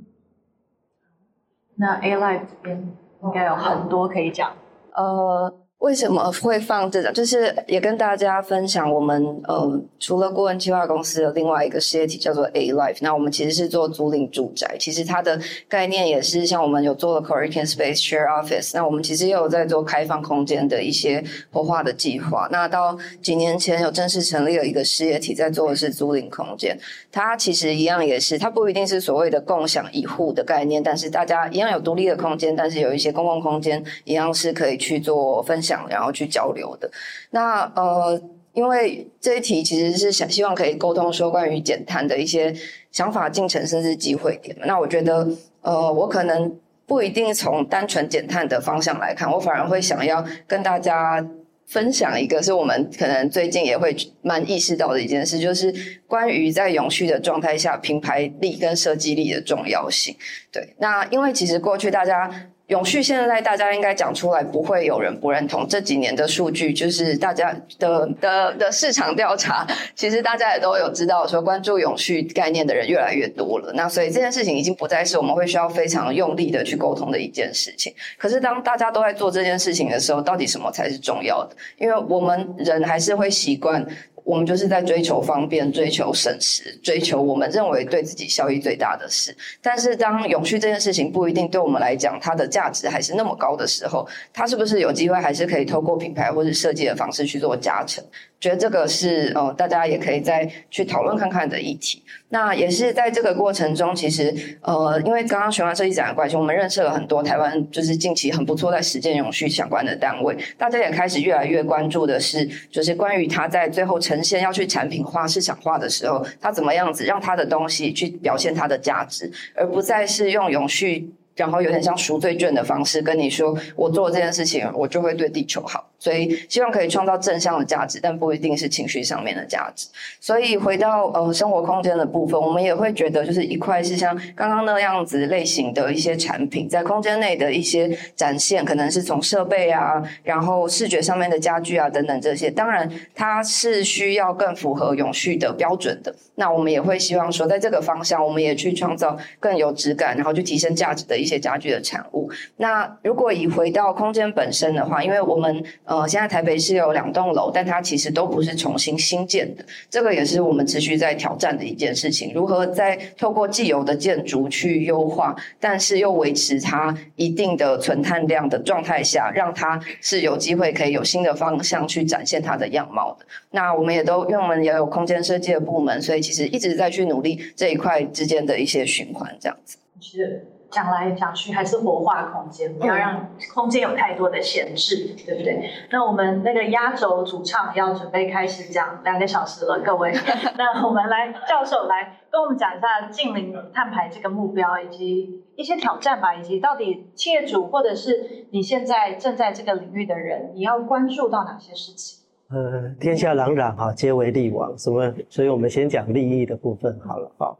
那 Alive 这边应该有很多可以讲。呃。为什么会放这种？就是也跟大家分享，我们呃除了顾问计划公司的另外一个事业体叫做 A Life 那我们其实是做租赁住宅，其实它的概念也是像我们有做了 Coworking Space Share Office，那我们其实也有在做开放空间的一些活化的计划。那到几年前有正式成立了一个事业体，在做的是租赁空间，它其实一样也是，它不一定是所谓的共享一户的概念，但是大家一样有独立的空间，但是有一些公共空间一样是可以去做分享。然后去交流的，那呃，因为这一题其实是想希望可以沟通说关于减碳的一些想法进程，甚至机会点。那我觉得，呃，我可能不一定从单纯减碳的方向来看，我反而会想要跟大家分享一个，是我们可能最近也会蛮意识到的一件事，就是关于在永续的状态下，品牌力跟设计力的重要性。对，那因为其实过去大家。永续现在大家应该讲出来，不会有人不认同。这几年的数据就是大家的的的市场调查，其实大家也都有知道，说关注永续概念的人越来越多了。那所以这件事情已经不再是我们会需要非常用力的去沟通的一件事情。可是当大家都在做这件事情的时候，到底什么才是重要的？因为我们人还是会习惯。我们就是在追求方便、追求省时、追求我们认为对自己效益最大的事。但是，当永续这件事情不一定对我们来讲它的价值还是那么高的时候，它是不是有机会还是可以透过品牌或者设计的方式去做加成？觉得这个是呃，大家也可以再去讨论看看的议题。那也是在这个过程中，其实呃，因为刚刚循环设计展的关系，我们认识了很多台湾就是近期很不错在实践永续相关的单位。大家也开始越来越关注的是，就是关于它在最后呈现要去产品化、市场化的时候，它怎么样子让它的东西去表现它的价值，而不再是用永续。然后有点像赎罪券的方式跟你说，我做这件事情，我就会对地球好。所以希望可以创造正向的价值，但不一定是情绪上面的价值。所以回到呃生活空间的部分，我们也会觉得，就是一块是像刚刚那样子类型的一些产品，在空间内的一些展现，可能是从设备啊，然后视觉上面的家具啊等等这些。当然，它是需要更符合永续的标准的。那我们也会希望说，在这个方向，我们也去创造更有质感，然后去提升价值的一些家具的产物。那如果以回到空间本身的话，因为我们呃现在台北市有两栋楼，但它其实都不是重新新建的，这个也是我们持续在挑战的一件事情。如何在透过既有的建筑去优化，但是又维持它一定的存碳量的状态下，让它是有机会可以有新的方向去展现它的样貌的。那我们也都因为我们也有空间设计的部门，所以其实一直在去努力这一块之间的一些循环，这样子。是。讲来讲去还是活化空间，不要让空间有太多的限制，对不对？那我们那个压轴主唱要准备开始讲两个小时了，各位。那我们来教授来跟我们讲一下近零碳排这个目标，以及一些挑战吧，以及到底企业主或者是你现在正在这个领域的人，你要关注到哪些事情？呃，天下攘攘哈，皆为利往，什么？所以我们先讲利益的部分好了哈。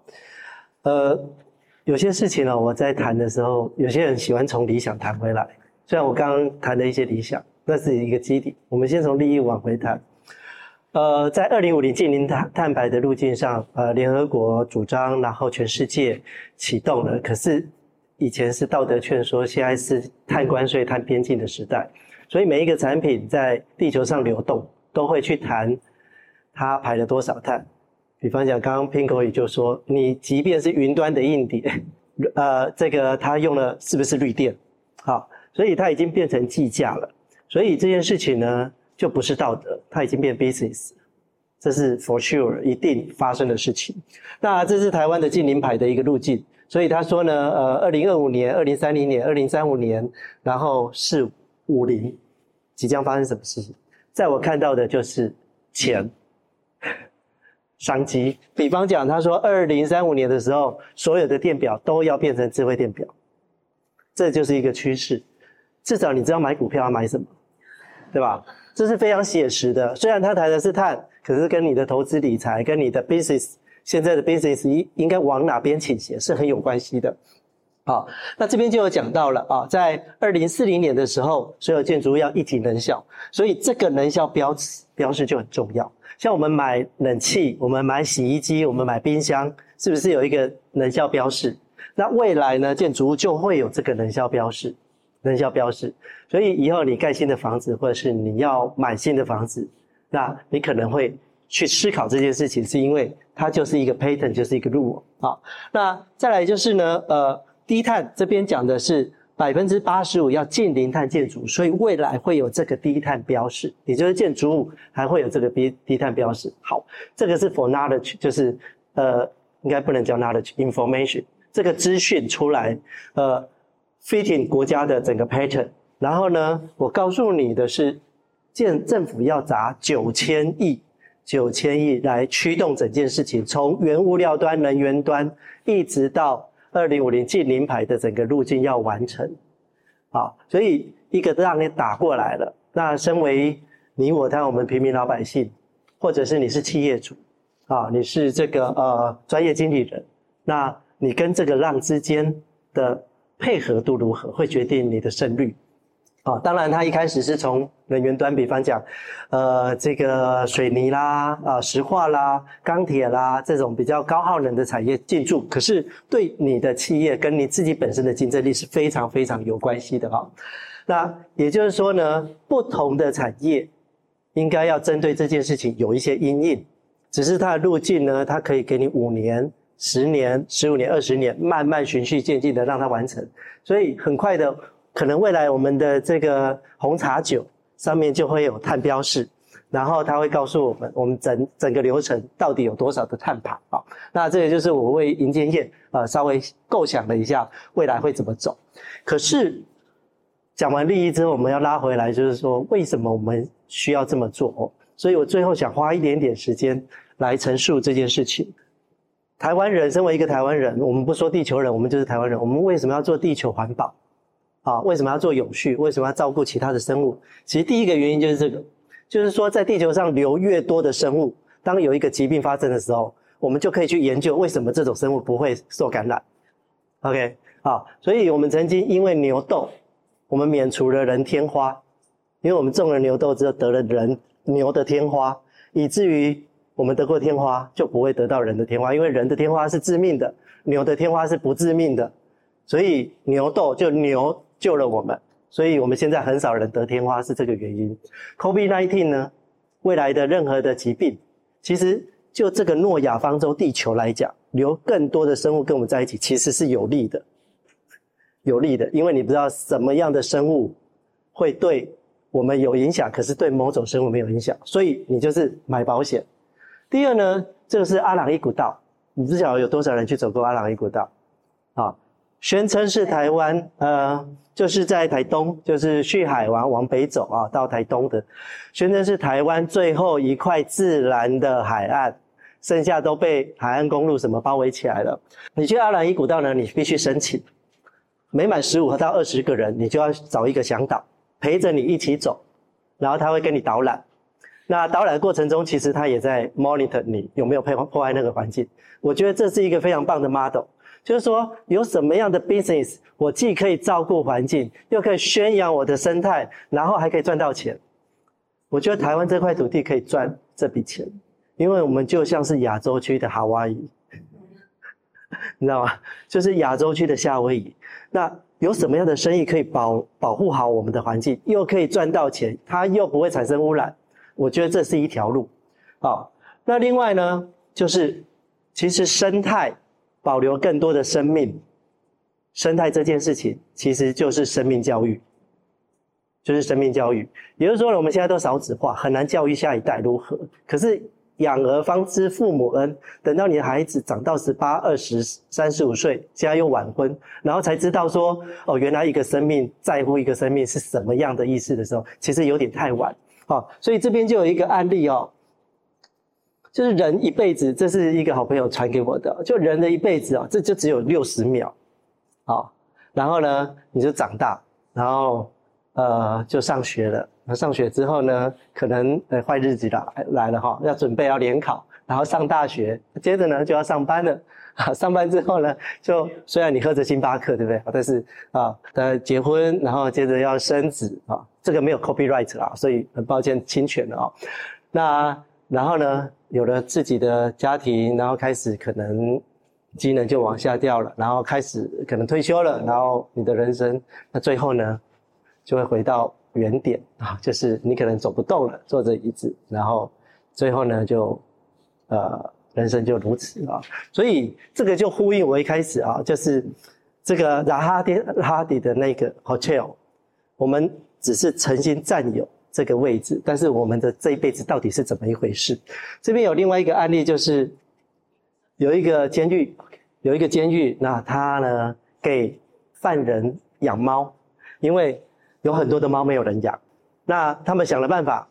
呃。有些事情呢，我在谈的时候，有些人喜欢从理想谈回来。虽然我刚刚谈的一些理想，那是一个基底。我们先从利益往回谈。呃，在二零五零净零碳碳排的路径上，呃，联合国主张，然后全世界启动了。可是以前是道德劝说，现在是碳关税、碳边境的时代，所以每一个产品在地球上流动，都会去谈它排了多少碳。比方讲，刚刚 Pinko 也就说，你即便是云端的硬碟，呃，这个它用了是不是绿电？好，所以它已经变成计价了。所以这件事情呢，就不是道德，它已经变 business，这是 for sure 一定发生的事情。那这是台湾的禁零排的一个路径。所以他说呢，呃，二零二五年、二零三零年、二零三五年，然后是五零，即将发生什么事情？在我看到的就是钱。商机，比方讲，他说二零三五年的时候，所有的电表都要变成智慧电表，这就是一个趋势。至少你知道买股票要买什么，对吧？这是非常写实的。虽然他谈的是碳，可是跟你的投资理财、跟你的 business 现在的 business 应应该往哪边倾斜是很有关系的。好，那这边就有讲到了啊，在二零四零年的时候，所有建筑物要一级能效，所以这个能效标志标示就很重要。像我们买冷气，我们买洗衣机，我们买冰箱，是不是有一个能效标示？那未来呢，建筑物就会有这个能效标示，能效标示。所以以后你盖新的房子，或者是你要买新的房子，那你可能会去思考这件事情，是因为它就是一个 pattern，就是一个路。好，那再来就是呢，呃，低碳这边讲的是。百分之八十五要净零碳建筑，所以未来会有这个低碳标示，也就是建筑物还会有这个低低碳标示。好，这个是 for knowledge，就是呃，应该不能叫 knowledge，information，这个资讯出来，呃，fitting 国家的整个 pattern。然后呢，我告诉你的是，建政府要砸九千亿九千亿来驱动整件事情，从原物料端、能源端，一直到二零五零净零排的整个路径要完成。啊，所以一个让你打过来了，那身为你我他我们平民老百姓，或者是你是企业主，啊，你是这个呃专业经理人，那你跟这个浪之间的配合度如何，会决定你的胜率。啊，当然，它一开始是从能源端，比方讲，呃，这个水泥啦、啊石化啦、钢铁啦这种比较高耗能的产业进驻，可是对你的企业跟你自己本身的竞争力是非常非常有关系的哈。那也就是说呢，不同的产业应该要针对这件事情有一些因应，只是它的路径呢，它可以给你五年、十年、十五年、二十年，慢慢循序渐进的让它完成，所以很快的。可能未来我们的这个红茶酒上面就会有碳标示，然后它会告诉我们，我们整整个流程到底有多少的碳排啊？那这个就是我为银建业呃稍微构想了一下未来会怎么走。可是讲完利益之后，我们要拉回来，就是说为什么我们需要这么做？所以我最后想花一点点时间来陈述这件事情。台湾人身为一个台湾人，我们不说地球人，我们就是台湾人。我们为什么要做地球环保？啊，为什么要做永续？为什么要照顾其他的生物？其实第一个原因就是这个，就是说在地球上留越多的生物，当有一个疾病发生的时候，我们就可以去研究为什么这种生物不会受感染。OK，好，所以我们曾经因为牛痘，我们免除了人天花，因为我们种了牛痘之后得了人牛的天花，以至于我们得过天花就不会得到人的天花，因为人的天花是致命的，牛的天花是不致命的，所以牛痘就牛。救了我们，所以我们现在很少人得天花，是这个原因。COVID-19 呢，未来的任何的疾病，其实就这个诺亚方舟地球来讲，留更多的生物跟我们在一起，其实是有利的，有利的，因为你不知道什么样的生物会对我们有影响，可是对某种生物没有影响，所以你就是买保险。第二呢，这个是阿朗伊古道，你不晓有多少人去走过阿朗伊古道啊？宣称是台湾，呃，就是在台东，就是旭海往往北走啊，到台东的，宣称是台湾最后一块自然的海岸，剩下都被海岸公路什么包围起来了。你去阿兰伊古道呢，你必须申请，每满十五到二十个人，你就要找一个向导陪着你一起走，然后他会跟你导览。那导览的过程中，其实他也在 monitor 你有没有破破坏那个环境。我觉得这是一个非常棒的 model。就是说，有什么样的 business，我既可以照顾环境，又可以宣扬我的生态，然后还可以赚到钱。我觉得台湾这块土地可以赚这笔钱，因为我们就像是亚洲区的夏威夷，你知道吗？就是亚洲区的夏威夷。那有什么样的生意可以保保护好我们的环境，又可以赚到钱，它又不会产生污染？我觉得这是一条路。好，那另外呢，就是其实生态。保留更多的生命，生态这件事情其实就是生命教育，就是生命教育。也就是说，我们现在都少子化，很难教育下一代如何。可是养儿方知父母恩，等到你的孩子长到十八、二十、三十五岁，现在又晚婚，然后才知道说，哦，原来一个生命在乎一个生命是什么样的意思的时候，其实有点太晚。好，所以这边就有一个案例哦。就是人一辈子，这是一个好朋友传给我的。就人的一辈子啊，这就只有六十秒，好，然后呢，你就长大，然后呃，就上学了。那上学之后呢，可能呃坏日子来来了哈，要准备要联考，然后上大学，接着呢就要上班了。啊，上班之后呢，就虽然你喝着星巴克，对不对？但是啊，呃，结婚，然后接着要生子啊，这个没有 copyright 啊，所以很抱歉侵权了啊。那然后呢，有了自己的家庭，然后开始可能机能就往下掉了，然后开始可能退休了，然后你的人生，那最后呢，就会回到原点啊，就是你可能走不动了，坐着椅子，然后最后呢，就呃，人生就如此啊。所以这个就呼应我一开始啊，就是这个拉哈迪哈迪的那个 hotel，我们只是诚心占有。这个位置，但是我们的这一辈子到底是怎么一回事？这边有另外一个案例，就是有一个监狱，有一个监狱，那他呢给犯人养猫，因为有很多的猫没有人养，那他们想了办法，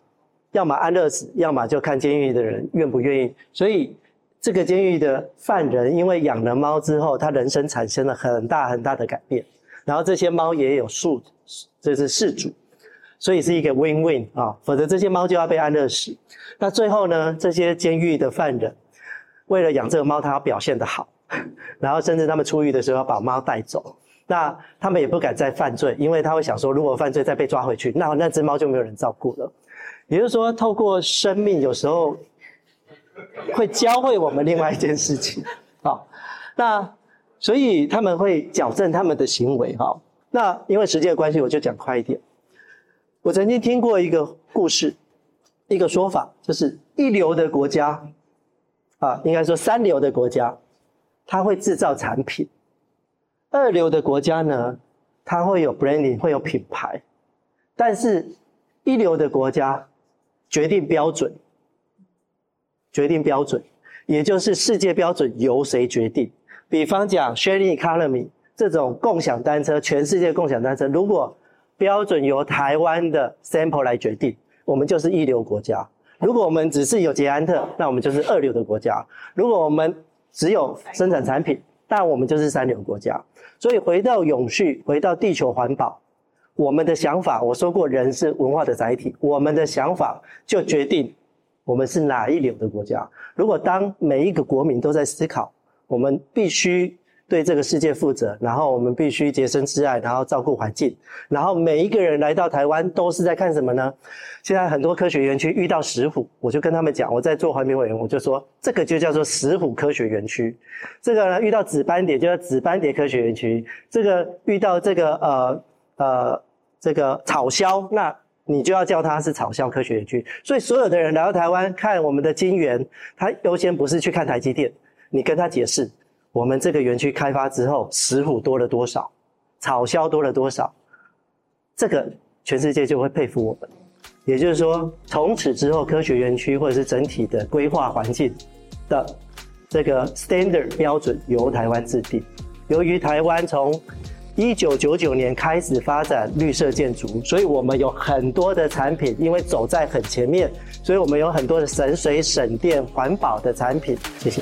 要么安乐死，要么就看监狱的人愿不愿意。所以这个监狱的犯人因为养了猫之后，他人生产生了很大很大的改变。然后这些猫也有宿，这是饲主，所以是一个 win-win 啊，否则这些猫就要被安乐死。那最后呢，这些监狱的犯人为了养这个猫，他要表现得好，然后甚至他们出狱的时候要把猫带走。那他们也不敢再犯罪，因为他会想说，如果犯罪再被抓回去，那那只猫就没有人照顾了。也就是说，透过生命，有时候会教会我们另外一件事情。好，那。所以他们会矫正他们的行为，哈。那因为时间的关系，我就讲快一点。我曾经听过一个故事，一个说法，就是一流的国家，啊，应该说三流的国家，它会制造产品；二流的国家呢，它会有 branding，会有品牌；但是一流的国家决定标准，决定标准，也就是世界标准由谁决定？比方讲，sharing economy 这种共享单车，全世界共享单车，如果标准由台湾的 sample 来决定，我们就是一流国家；如果我们只是有捷安特，那我们就是二流的国家；如果我们只有生产产品，那我们就是三流国家。所以回到永续，回到地球环保，我们的想法，我说过，人是文化的载体，我们的想法就决定我们是哪一流的国家。如果当每一个国民都在思考。我们必须对这个世界负责，然后我们必须洁身自爱，然后照顾环境，然后每一个人来到台湾都是在看什么呢？现在很多科学园区遇到石虎，我就跟他们讲，我在做环评委员，我就说这个就叫做石虎科学园区。这个呢，遇到紫斑蝶就叫紫斑蝶科学园区。这个遇到这个呃呃这个草鸮，那你就要叫它是草鸮科学园区。所以所有的人来到台湾看我们的金园，他优先不是去看台积电。你跟他解释，我们这个园区开发之后，石虎多了多少，草鸮多了多少，这个全世界就会佩服我们。也就是说，从此之后，科学园区或者是整体的规划环境的这个 standard 标准由台湾制定。由于台湾从一九九九年开始发展绿色建筑，所以我们有很多的产品，因为走在很前面，所以我们有很多的省水、省电、环保的产品。谢谢。